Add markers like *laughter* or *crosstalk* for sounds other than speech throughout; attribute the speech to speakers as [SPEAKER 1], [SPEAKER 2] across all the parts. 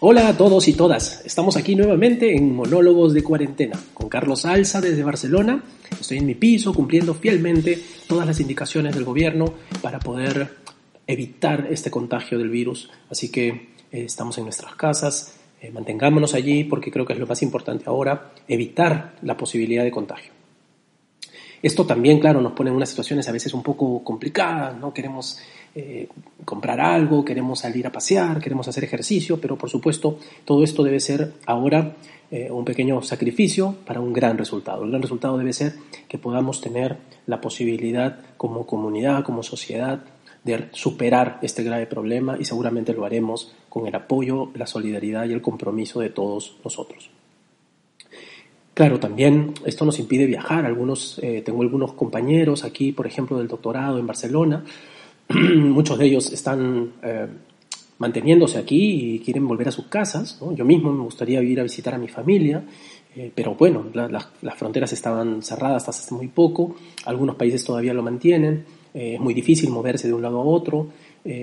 [SPEAKER 1] Hola a todos y todas, estamos aquí nuevamente en Monólogos de Cuarentena con Carlos Alza desde Barcelona. Estoy en mi piso cumpliendo fielmente todas las indicaciones del gobierno para poder evitar este contagio del virus. Así que eh, estamos en nuestras casas, eh, mantengámonos allí porque creo que es lo más importante ahora, evitar la posibilidad de contagio. Esto también, claro, nos pone en unas situaciones a veces un poco complicadas, ¿no? Queremos eh, comprar algo, queremos salir a pasear, queremos hacer ejercicio, pero por supuesto todo esto debe ser ahora eh, un pequeño sacrificio para un gran resultado. El gran resultado debe ser que podamos tener la posibilidad como comunidad, como sociedad, de superar este grave problema y seguramente lo haremos con el apoyo, la solidaridad y el compromiso de todos nosotros. Claro, también esto nos impide viajar. Algunos, eh, tengo algunos compañeros aquí, por ejemplo, del doctorado en Barcelona. *clears throat* Muchos de ellos están eh, manteniéndose aquí y quieren volver a sus casas. Yo mismo me gustaría ir a visitar a mi familia, eh, pero bueno, las fronteras estaban cerradas hasta hace muy poco. Algunos países todavía lo mantienen. es muy difícil moverse de un lado a otro.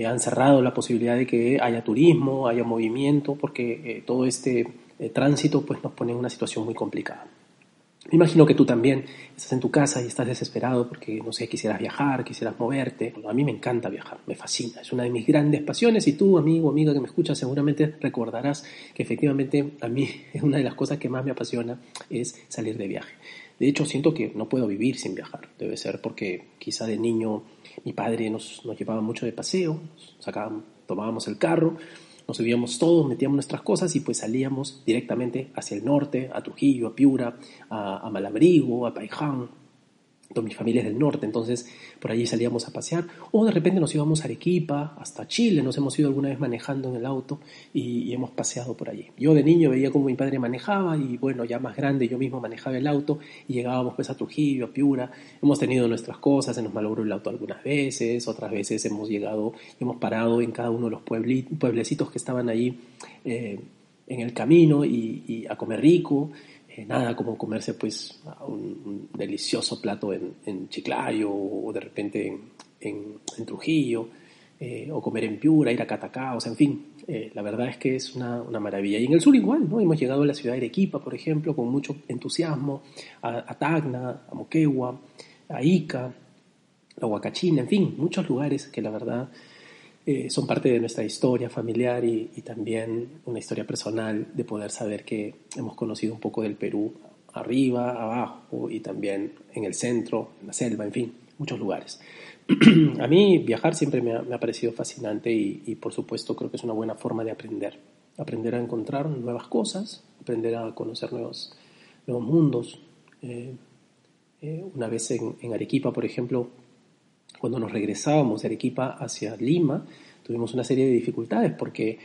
[SPEAKER 1] han cerrado la posibilidad de que haya turismo, haya movimiento, porque todo este tránsito, pues nos pone en una situación muy complicada. Me imagino que tú también estás en tu casa y estás desesperado porque, no sé, quisieras viajar, quisieras moverte. a mí me encanta viajar, me fascina, es una de mis grandes pasiones y tú, amigo, amiga que me escuchas, seguramente recordarás que efectivamente a mí es *laughs* una de las cosas que más me apasiona es salir de viaje. De hecho, siento que no puedo vivir sin viajar. Debe ser porque quizá de niño mi padre nos, nos llevaba mucho de paseo, sacábamos, tomábamos el carro nos subíamos todos, metíamos nuestras cosas y pues salíamos directamente hacia el norte, a Trujillo, a Piura, a, a Malabrigo, a Paiján, toda mi familia es del norte, entonces por allí salíamos a pasear, o de repente nos íbamos a Arequipa, hasta Chile, nos hemos ido alguna vez manejando en el auto y, hemos paseado por allí. Yo de niño veía cómo mi padre manejaba y bueno, ya más grande yo mismo manejaba el auto y llegábamos pues a Trujillo, a Piura, hemos tenido nuestras cosas, se nos malogró el auto algunas veces, otras veces hemos llegado, hemos parado en cada uno de los pueblecitos que estaban allí eh, en el camino y a comer rico. Eh, nada como comerse pues un, delicioso plato en, en, Chiclayo o de repente en, Trujillo eh, o comer en Piura, ir a Catacá, o sea, en fin, eh, la verdad es que es una, una, maravilla. Y en el sur igual, ¿no? Hemos llegado a la ciudad de Arequipa, por ejemplo, con mucho entusiasmo, a, a Tacna, a Moquegua, a Ica, a Huacachina, en fin, muchos lugares que la verdad eh, son parte de nuestra historia familiar y, también una historia personal de poder saber que hemos conocido un poco del Perú arriba, abajo y también en el centro, en la selva, en fin, muchos lugares. *clears throat* a mí viajar siempre me ha, parecido fascinante y, por supuesto creo que es una buena forma de aprender. Aprender a encontrar nuevas cosas, aprender a conocer nuevos, nuevos mundos. Eh, eh, una vez en Arequipa, por ejemplo, cuando nos regresábamos de Arequipa hacia Lima, tuvimos una serie de dificultades porque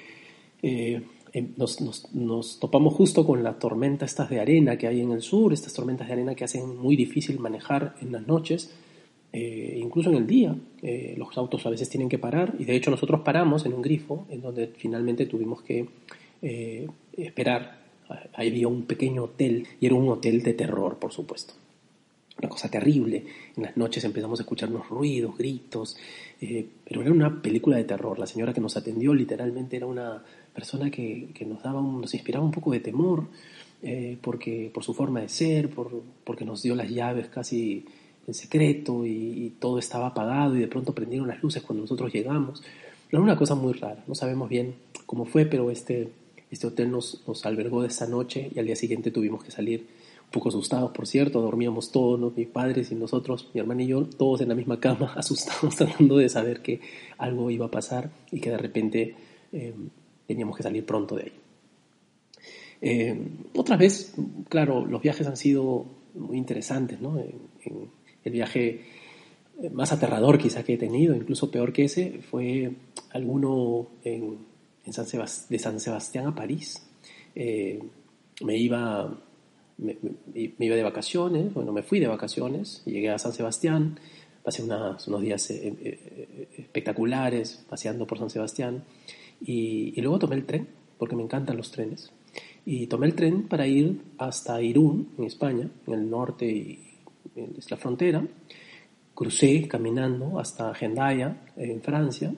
[SPEAKER 1] eh, em, nos, topamos justo con las tormentas estas de arena que hay en el sur, estas tormentas de arena que hacen muy difícil manejar en las noches, eh, incluso en el día. Eh, los autos a veces tienen que parar y de hecho nosotros paramos en un grifo en donde finalmente tuvimos que esperar. Ahí había un pequeño hotel y era un hotel de terror, por supuesto una cosa terrible. En las noches empezamos a escuchar unos ruidos, gritos, eh, pero era una película de terror. La señora que nos atendió literalmente era una persona que, nos, daba nos inspiraba un poco de temor eh, porque, por su forma de ser, por, porque nos dio las llaves casi en secreto y, todo estaba apagado y de pronto prendieron las luces cuando nosotros llegamos. Era una cosa muy rara, no sabemos bien cómo fue, pero este, este hotel nos, nos albergó de esa noche y al día siguiente tuvimos que salir poco asustados, por cierto, dormíamos todos, mis padres y nosotros, mi hermano y yo, todos en la misma cama, *laughs* asustados, tratando de saber que algo iba a pasar y que de repente eh, teníamos que salir pronto de ahí. Eh, otra vez, claro, los viajes han sido muy interesantes, ¿no? el viaje más aterrador quizá que he tenido, incluso peor que ese, fue alguno en, San de San Sebastián a París. Eh, me iba me, iba de vacaciones, bueno, me fui de vacaciones, llegué a San Sebastián, pasé unos días eh, eh, espectaculares paseando por San Sebastián y, luego tomé el tren, porque me encantan los trenes, y tomé el tren para ir hasta Irún, en España, en el norte y es la frontera, crucé caminando hasta Hendaya, en Francia,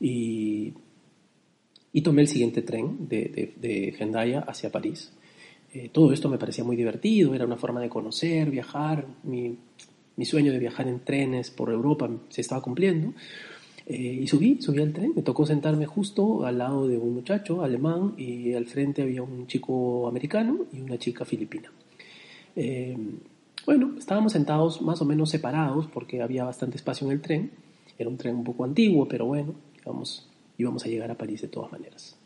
[SPEAKER 1] y, y tomé el siguiente tren de, de, de hacia París. Eh, todo esto me parecía muy divertido, era una forma de conocer, viajar, mi, mi sueño de viajar en trenes por Europa se estaba cumpliendo. Eh, y subí, subí al tren, me tocó sentarme justo al lado de un muchacho alemán y al frente había un chico americano y una chica filipina. Eh, bueno, estábamos sentados más o menos separados porque había bastante espacio en el tren. Era un tren un poco antiguo, pero bueno, íbamos, íbamos a llegar a París de todas maneras.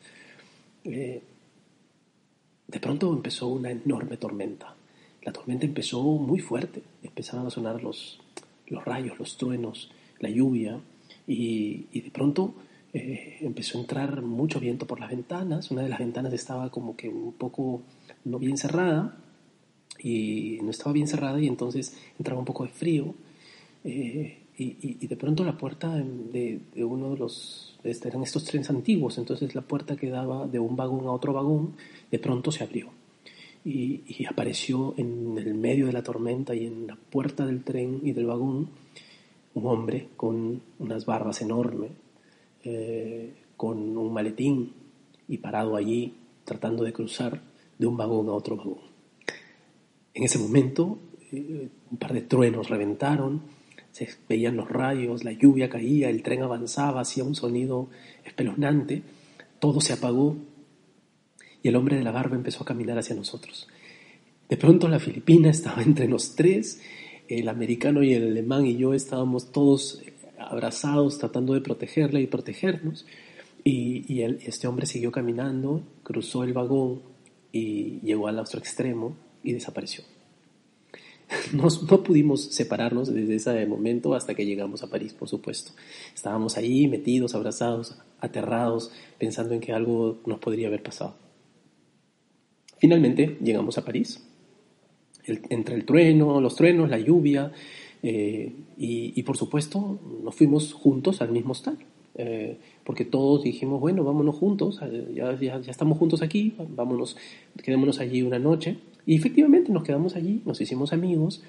[SPEAKER 1] De pronto empezó una enorme tormenta. La tormenta empezó muy fuerte. Empezaron a sonar los, los rayos, los truenos, la lluvia. Y, de pronto eh, empezó a entrar mucho viento por las ventanas. Una de las ventanas estaba como que un poco no bien cerrada. Y no estaba bien cerrada y entonces entraba un poco de frío. Eh, y, de pronto la puerta de, de uno de los este, eran estos trenes antiguos, entonces la puerta que daba de un vagón a otro vagón de pronto se abrió y, apareció en el medio de la tormenta y en la puerta del tren y del vagón un hombre con unas barbas enormes, eh, con un maletín y parado allí tratando de cruzar de un vagón a otro vagón. En ese momento eh, un par de truenos reventaron, se veían los rayos, la lluvia caía, el tren avanzaba, hacía un sonido espeluznante, todo se apagó y el hombre de la barba empezó a caminar hacia nosotros. De pronto la filipina estaba *laughs* entre los tres, el americano y el alemán y yo estábamos todos abrazados tratando de protegerla y protegernos. Y, este hombre siguió caminando, cruzó el vagón y llegó al otro extremo y desapareció. *laughs* no pudimos separarnos desde ese momento hasta que llegamos a París, por supuesto. Estábamos ahí metidos, abrazados, aterrados, pensando en que algo nos podría haber pasado. Finalmente llegamos a París. entre el trueno, los truenos, la lluvia, eh, y, por supuesto nos fuimos juntos al mismo hostal. Eh, porque todos dijimos, bueno, vámonos juntos, ya, ya, ya, estamos juntos aquí, vámonos, quedémonos allí una noche. Y efectivamente nos quedamos allí, nos hicimos amigos,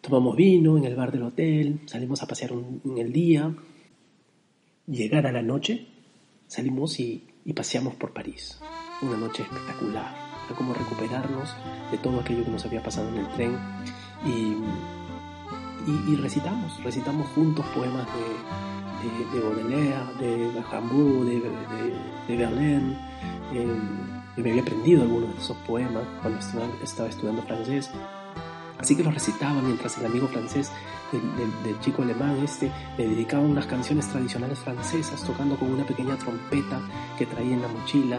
[SPEAKER 1] tomamos vino en el bar del hotel, salimos a pasear en el día. Llegar a la noche, salimos y, paseamos por París. Una noche espectacular. Fue como recuperarnos de todo aquello que nos había pasado en el tren. Y, recitamos, recitamos juntos poemas de, de, Baudelaire, de Rambaud, de, de, Verlaine. Eh, yo me había aprendido algunos de esos poemas cuando estaba estudiando francés. Así que los recitaba mientras el amigo francés del, chico alemán este me dedicaba unas canciones tradicionales francesas tocando con una pequeña trompeta que traía en la mochila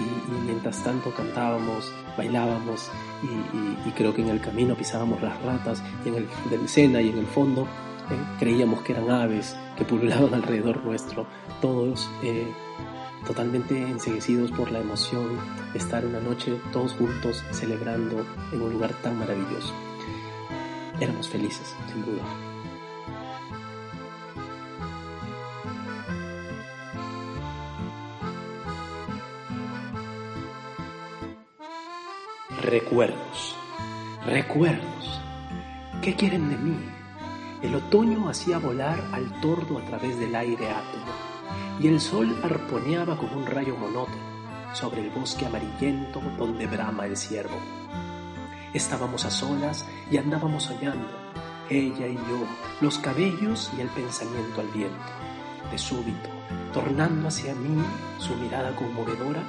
[SPEAKER 1] y, mientras tanto cantábamos, bailábamos y, creo que en el camino pisábamos las ratas y en el del Sena y en el fondo eh, creíamos que eran aves que pululaban *laughs* alrededor nuestro, todos eh, totalmente enseguecidos por la emoción de estar una noche todos juntos celebrando en un lugar tan maravilloso. Éramos felices, sin duda. Recuerdos, recuerdos. ¿Qué quieren de mí? El otoño hacía volar al tordo a través del aire átomo y el sol arponeaba como un rayo monótono sobre el bosque amarillento donde brama el ciervo. Estábamos a solas y andábamos soñando, ella y yo, los cabellos y el pensamiento al viento. De súbito, tornando hacia mí su mirada conmovedora,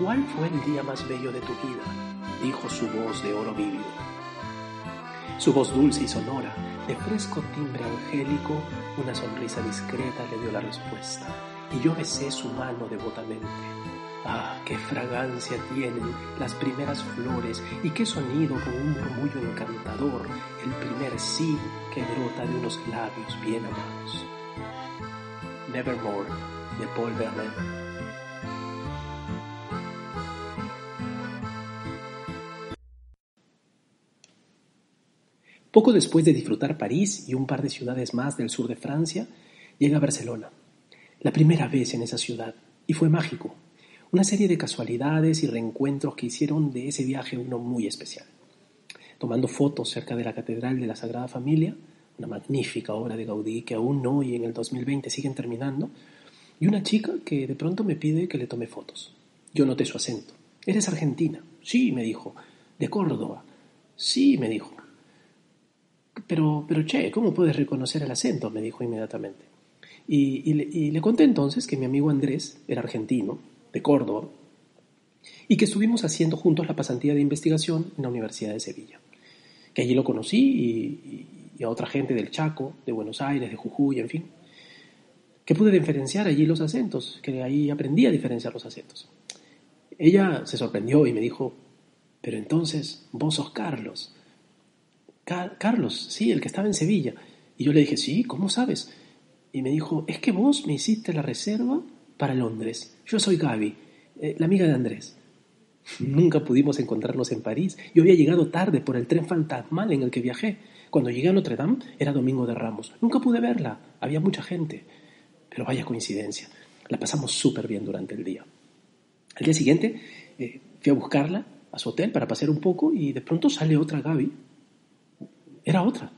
[SPEAKER 1] ¿cuál fue el día más bello de tu vida? dijo su voz de oro vívido. Su voz dulce y sonora, de fresco timbre angélico, una sonrisa discreta le dio la respuesta, y yo besé su mano devotamente. Ah, qué fragancia tienen las primeras flores y qué sonido con un murmullo encantador, el primer sí que brota de unos labios bien amados. Nevermore de Paul Verlaine. Poco después de disfrutar París y un par de ciudades más del sur de Francia, llega a Barcelona. La primera vez en esa ciudad, y fue mágico. Una serie de casualidades y reencuentros que hicieron de ese viaje uno muy especial. Tomando fotos cerca de la Catedral de la Sagrada Familia, una magnífica obra de Gaudí que aún hoy en el 2020 siguen terminando, y una chica que de pronto me pide que le tome fotos. Yo noté su acento. ¿Eres argentina? Sí, me dijo. ¿De Córdoba? Sí, me dijo. Pero, pero che, ¿cómo puedes reconocer el acento? me dijo inmediatamente. Y, le, conté entonces que mi amigo Andrés era argentino, de Córdoba, y que estuvimos haciendo juntos la pasantía de investigación en la Universidad de Sevilla. Que allí lo conocí y, a otra gente del Chaco, de Buenos Aires, de Jujuy, en fin. Que pude diferenciar allí los acentos, que ahí aprendí a diferenciar los acentos. Ella se sorprendió y me dijo, pero entonces vos sos Carlos. Carlos, sí, el que estaba en Sevilla. Y yo le dije, sí, ¿cómo sabes? Y me dijo, es que vos me hiciste la reserva para Londres. Yo soy Gaby, eh, la amiga de Andrés. Nunca pudimos encontrarnos en París. Yo había llegado tarde por el tren fantasmal en el que viajé. Cuando llegué a Notre Dame era Domingo de Ramos. Nunca pude verla. Había mucha gente. Pero vaya coincidencia. La pasamos súper bien durante el día. Al día siguiente eh, fui a buscarla a su hotel para pasear un poco y de pronto sale otra Gaby era otra.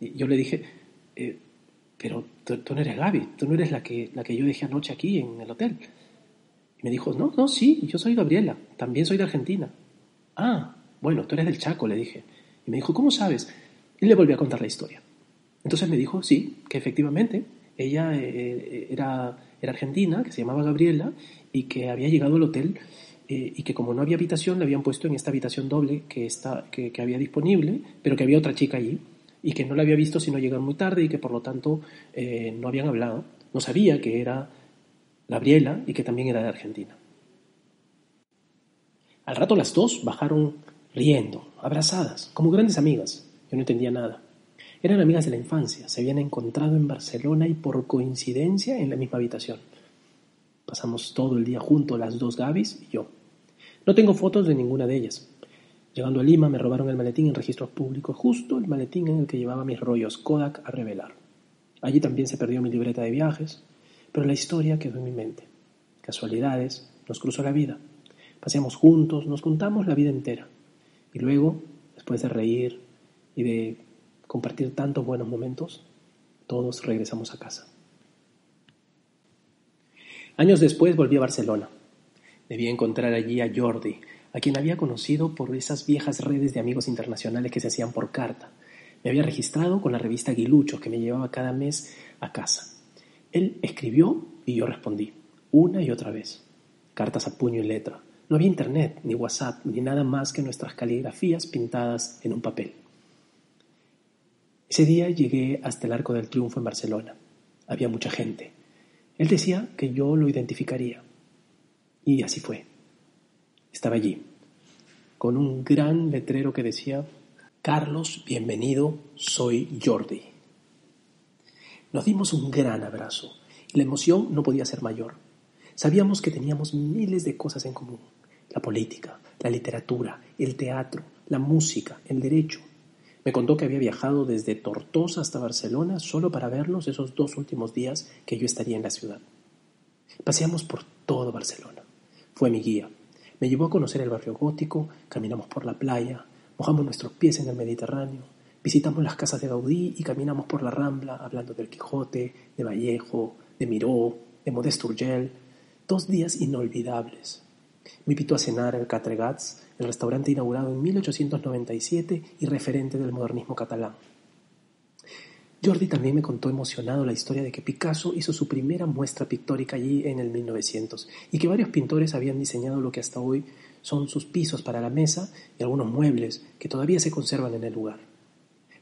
[SPEAKER 1] Y yo le dije, eh, pero tú, no eres Gaby, tú no eres la que, la que yo dejé anoche aquí en el hotel. Y me dijo, no, no, sí, yo soy Gabriela, también soy de Argentina. Ah, bueno, tú eres del Chaco, le dije. Y me dijo, ¿cómo sabes? Y le volví a contar la historia. Entonces me dijo, sí, que efectivamente ella eh, eh, era, era argentina, que se llamaba Gabriela, y que había llegado al hotel eh, y que como no había habitación, le habían puesto en esta habitación doble que, está, que, había disponible, pero que había otra chica allí y que no la había visto sino llegar muy tarde y que por lo tanto eh, no habían hablado. No sabía que era Gabriela y que también era de Argentina. Al rato las dos bajaron riendo, abrazadas, como grandes amigas. Yo no entendía nada. Eran amigas de la infancia, se habían encontrado en Barcelona y por coincidencia en la misma habitación. Pasamos todo el día juntos las dos Gabis y yo. No tengo fotos de ninguna de ellas. Llegando a Lima me robaron el maletín en registros públicos, justo el maletín en el que llevaba mis rollos Kodak a revelar. Allí también se perdió mi libreta de viajes, pero la historia quedó en mi mente. Casualidades, nos cruzó la vida. Paseamos juntos, nos contamos la vida entera. Y luego, después de reír y de compartir tantos buenos momentos, todos regresamos a casa. Años después volví a Barcelona. Debía encontrar allí a Jordi, a quien había conocido por esas viejas redes de amigos internacionales que se hacían por carta. Me había registrado con la revista Guilucho que me llevaba cada mes a casa. Él escribió y yo respondí, una y otra vez. Cartas a puño y letra. No había internet, ni WhatsApp, ni nada más que nuestras caligrafías pintadas en un papel. Ese día llegué hasta el Arco del Triunfo en Barcelona. Había mucha gente. Él decía que yo lo identificaría. Y así fue. Estaba allí, con un gran letrero que decía, Carlos, bienvenido, soy Jordi. Nos dimos un gran abrazo y la emoción no podía ser mayor. Sabíamos que teníamos miles de cosas en común. La política, la literatura, el teatro, la música, el derecho. Me contó que había viajado desde Tortosa hasta Barcelona solo para vernos esos dos últimos días que yo estaría en la ciudad. Paseamos por todo Barcelona. Fue mi guía. Me llevó a conocer el barrio gótico, caminamos por la playa, mojamos nuestros pies en el Mediterráneo, visitamos las casas de Gaudí y caminamos por la Rambla hablando del Quijote, de Vallejo, de Miró, de Modeste Urgell. Dos días inolvidables. Me invitó a cenar al Catregats, el restaurante inaugurado en 1897 y referente del modernismo catalán. Jordi también me contó emocionado la historia de que Picasso hizo su primera muestra pictórica allí en el 1900 y que varios pintores habían diseñado lo que hasta hoy son sus pisos para la mesa y algunos muebles que todavía se conservan en el lugar.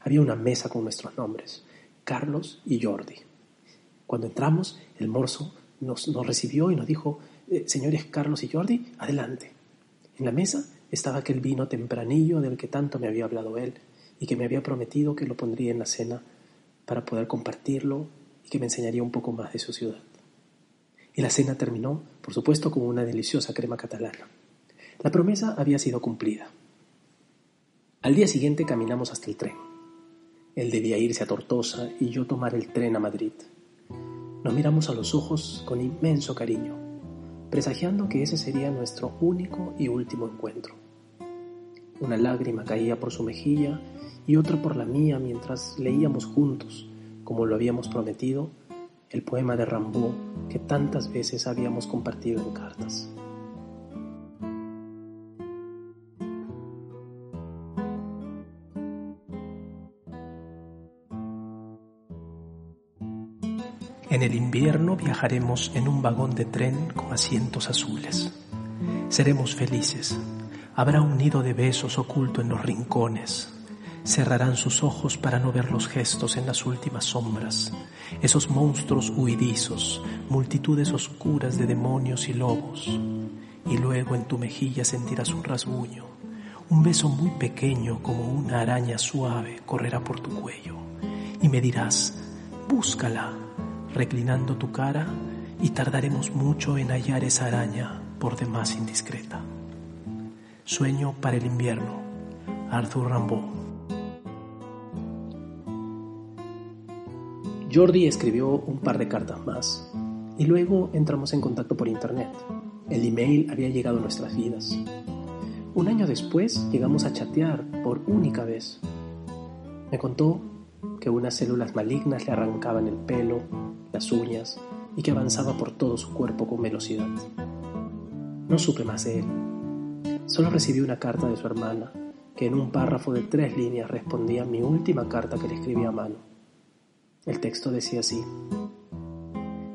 [SPEAKER 1] Había una mesa con nuestros nombres, Carlos y Jordi. Cuando entramos, el morso nos, recibió y nos dijo, eh, señores Carlos y Jordi, adelante. En la mesa estaba aquel vino tempranillo del que tanto me había hablado él y que me había prometido que lo pondría en la cena para poder compartirlo y que me enseñaría un poco más de su ciudad. Y la cena terminó, por supuesto, con una deliciosa crema catalana. La promesa había sido cumplida. Al día siguiente caminamos hasta el tren. Él debía irse a Tortosa y yo tomar el tren a Madrid. Nos miramos a los ojos con inmenso cariño, presagiando que ese sería nuestro único y último encuentro. Una lágrima caía por su mejilla y otra por la mía mientras leíamos juntos, como lo habíamos prometido, el poema de Rambaud que tantas veces habíamos compartido en cartas. En el invierno viajaremos en un vagón de tren con asientos azules. Seremos felices. Habrá un nido de besos oculto en los rincones. Cerrarán sus ojos para no ver los gestos en las últimas sombras, esos monstruos huidizos, multitudes oscuras de demonios y lobos. Y luego en tu mejilla sentirás un rasguño, un beso muy pequeño como una araña suave correrá por tu cuello. Y me dirás, búscala, reclinando tu cara y tardaremos mucho en hallar esa araña por demás indiscreta. Sueño para el invierno. Arthur Rimbaud. Jordi escribió un par de cartas más y luego entramos en contacto por internet. El email había llegado a nuestras vidas. Un año después llegamos a chatear por única vez. Me contó que unas células malignas le arrancaban el pelo, las uñas y que avanzaba por todo su cuerpo con velocidad. No supe más de él. Solo recibí una carta de su hermana, que en un párrafo de tres líneas respondía a mi última carta que le escribí a mano. El texto decía así,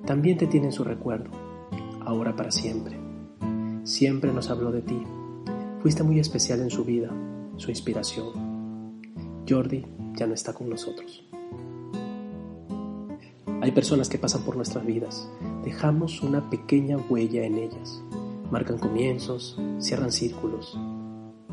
[SPEAKER 1] también te tiene en su recuerdo, ahora para siempre. Siempre nos habló de ti. Fuiste muy especial en su vida, su inspiración. Jordi ya no está con nosotros. Hay personas que pasan por nuestras vidas. Dejamos una pequeña huella en ellas. Marcan comienzos, cierran círculos.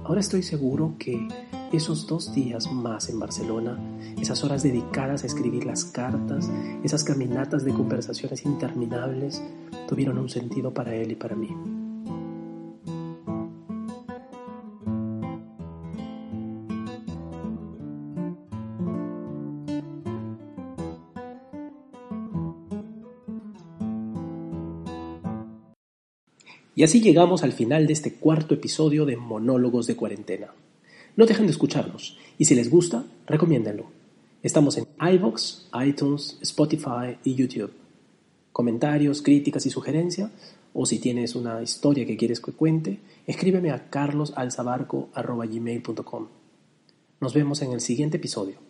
[SPEAKER 1] Ahora estoy seguro que esos dos días más en Barcelona, esas horas dedicadas a escribir las cartas, esas caminatas de conversaciones interminables, tuvieron un sentido para él y para mí. Y así llegamos al final de este cuarto episodio de Monólogos de Cuarentena. No dejen de escucharnos y si les gusta, recomiéndenlo. Estamos en iVoox, iTunes, Spotify y YouTube. Comentarios, críticas y sugerencias, o si tienes una historia que quieres que cuente, escríbeme a carlosalzabarco.gmail.com. Nos vemos en el siguiente episodio.